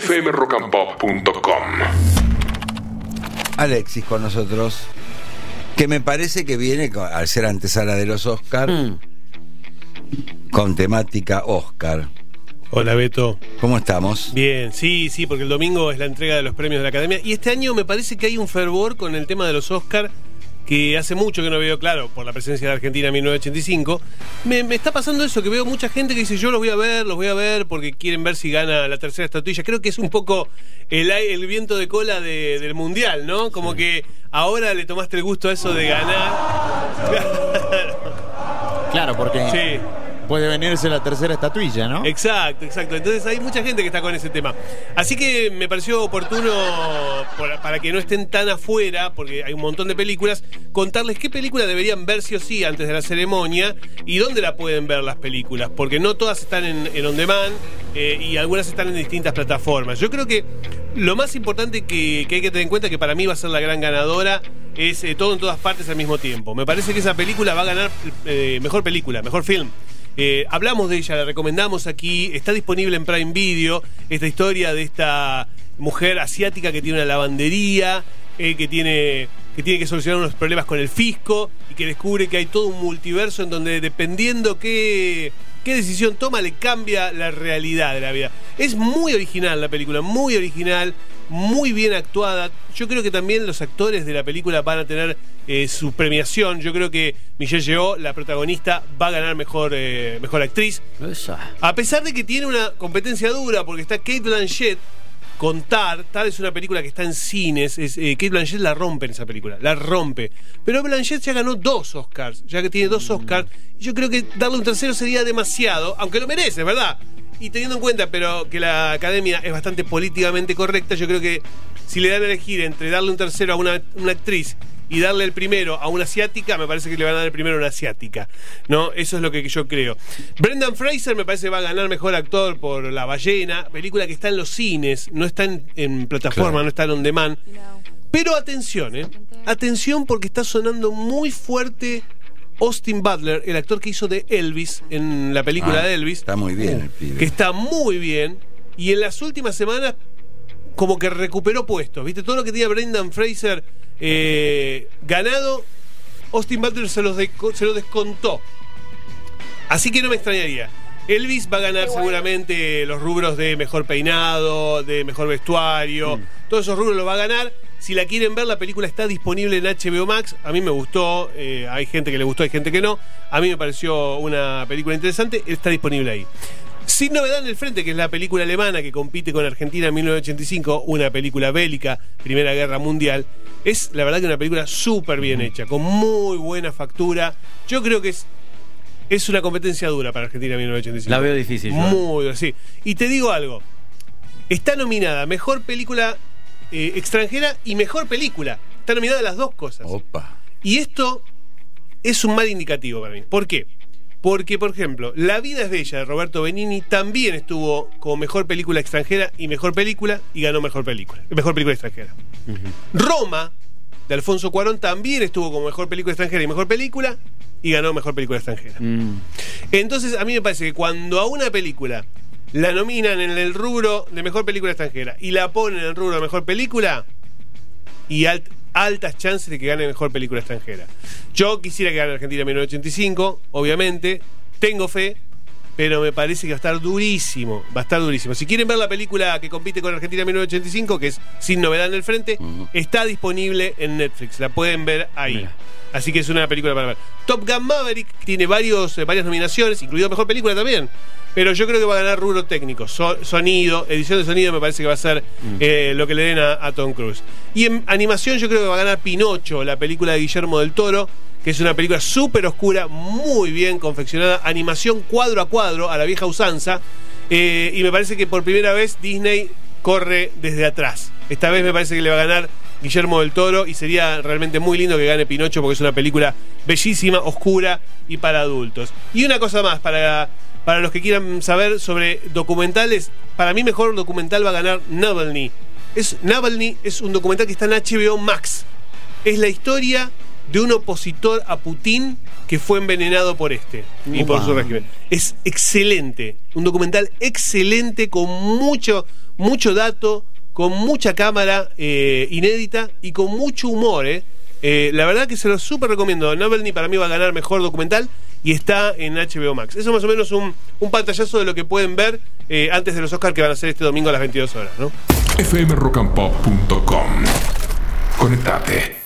fmrockandpop.com. Alexis con nosotros, que me parece que viene, al ser antesala de los Oscar, Mm. con temática Oscar. Hola Beto. ¿Cómo estamos? Bien, sí, sí, porque el domingo es la entrega de los premios de la Academia. Y este año me parece que hay un fervor con el tema de los Oscar que hace mucho que no veo claro por la presencia de Argentina en 1985. Me, me está pasando eso, que veo mucha gente que dice yo los voy a ver, los voy a ver porque quieren ver si gana la tercera estatuilla. Creo que es un poco el, viento de cola de- del Mundial, ¿no? Como que ahora le tomaste el gusto a eso de ganar. Claro, porque sí. Puede venirse la tercera estatuilla, ¿no? Exacto, exacto. Entonces hay mucha gente que está con ese tema. Así que me pareció oportuno, por- para que no estén tan afuera, porque hay un montón de películas, contarles qué película deberían ver sí o sí antes de la ceremonia y dónde la pueden ver las películas, porque no todas están en, en on demand eh, y algunas están en distintas plataformas. Yo creo que lo más importante que, que hay que tener en cuenta, que para mí va a ser la gran ganadora, es eh, todo en todas partes al mismo tiempo. Me parece que esa película va a ganar eh, mejor película, mejor film. Eh, hablamos de ella, la recomendamos aquí, está disponible en Prime Video, esta historia de esta mujer asiática que tiene una lavandería, eh, que tiene que tiene que solucionar unos problemas con el fisco y que descubre que hay todo un multiverso en donde dependiendo qué, qué decisión toma le cambia la realidad de la vida. Es muy original la película, muy original, muy bien actuada. Yo creo que también los actores de la película van a tener eh, su premiación. Yo creo que Michelle Yeoh, la protagonista, va a ganar mejor, eh, mejor actriz. A pesar de que tiene una competencia dura, porque está Kate Blanchett con Tar. Tar es una película que está en cines. Es, eh, Kate Blanchett la rompe en esa película, la rompe. Pero Blanchett ya ganó dos Oscars, ya que tiene dos Oscars. Y yo creo que darle un tercero sería demasiado, aunque lo merece, ¿verdad? Y teniendo en cuenta, pero que la academia es bastante políticamente correcta, yo creo que si le dan a elegir entre darle un tercero a una, una actriz y darle el primero a una asiática, me parece que le van a dar el primero a una asiática. ¿No? Eso es lo que yo creo. Brendan Fraser me parece que va a ganar mejor actor por La Ballena, película que está en los cines, no está en, en plataforma, Claro. no está en on demand. Pero atención, ¿eh? Atención porque está sonando muy fuerte Austin Butler, el actor que hizo de Elvis en la película Ah, de Elvis. Está muy bien el pibe. Que está muy bien. Y en las últimas semanas, como que recuperó puestos. ¿Viste? Todo lo que tenía Brendan Fraser eh, ganado, Austin Butler se, los deco- se lo descontó. Así que no me extrañaría. Elvis va a ganar seguramente los rubros de mejor peinado, de mejor vestuario. Todos esos rubros los va a ganar. Si la quieren ver, la película está disponible en HBO Max. A mí me gustó. eh, hay gente que le gustó, hay gente que no. A mí me pareció una película interesante. Está disponible ahí. Sin novedad en el frente, que es la película alemana que compite con Argentina en 1985, una película bélica, Primera Guerra Mundial. Es la verdad que una película súper bien hecha, con muy buena factura. Yo creo que es, es una competencia dura para Argentina en 1985. La veo difícil. yo. Muy así. Y te digo algo. Está nominada mejor película eh, extranjera y mejor película. Está nominada las dos cosas. Opa. Y esto es un mal indicativo para mí. ¿Por qué? Porque, por ejemplo, La vida es bella de Roberto Benini también estuvo como mejor película extranjera y mejor película y ganó mejor película. Mejor película extranjera. Roma de Alfonso Cuarón también estuvo como mejor película extranjera y mejor película y ganó mejor película extranjera. Mm. Entonces, a mí me parece que cuando a una película la nominan en el rubro de mejor película extranjera y la ponen en el rubro de mejor película, y alt- altas chances de que gane mejor película extranjera. Yo quisiera que gane Argentina en 1985, obviamente, tengo fe, pero me parece que va a estar durísimo, va a estar durísimo. Si quieren ver la película que compite con Argentina en 1985, que es Sin Novedad en el Frente, está disponible en Netflix, la pueden ver ahí. Mira. Así que es una película para ver. Top Gun Maverick tiene varios, eh, varias nominaciones, incluido Mejor Película también. Pero yo creo que va a ganar rubro técnico. So- sonido, edición de sonido me parece que va a ser eh, lo que le den a, a Tom Cruise. Y en animación yo creo que va a ganar Pinocho, la película de Guillermo del Toro, que es una película súper oscura, muy bien confeccionada, animación cuadro a cuadro, a la vieja usanza. Eh, y me parece que por primera vez Disney corre desde atrás. Esta vez me parece que le va a ganar Guillermo del Toro y sería realmente muy lindo que gane Pinocho porque es una película bellísima, oscura y para adultos. Y una cosa más, para, para los que quieran saber sobre documentales, para mí mejor documental va a ganar Navalny. Es, Navalny es un documental que está en HBO Max. Es la historia de un opositor a Putin que fue envenenado por este y por su régimen. Es excelente, un documental excelente con mucho mucho dato, con mucha cámara eh, inédita y con mucho humor. Eh. Eh, la verdad que se lo súper recomiendo. Novelny para mí va a ganar mejor documental y está en HBO Max. Eso es más o menos un, un pantallazo de lo que pueden ver antes de los Oscars que van a ser este domingo a las 22 horas. ¿no? fmrockandpop.com Conectate.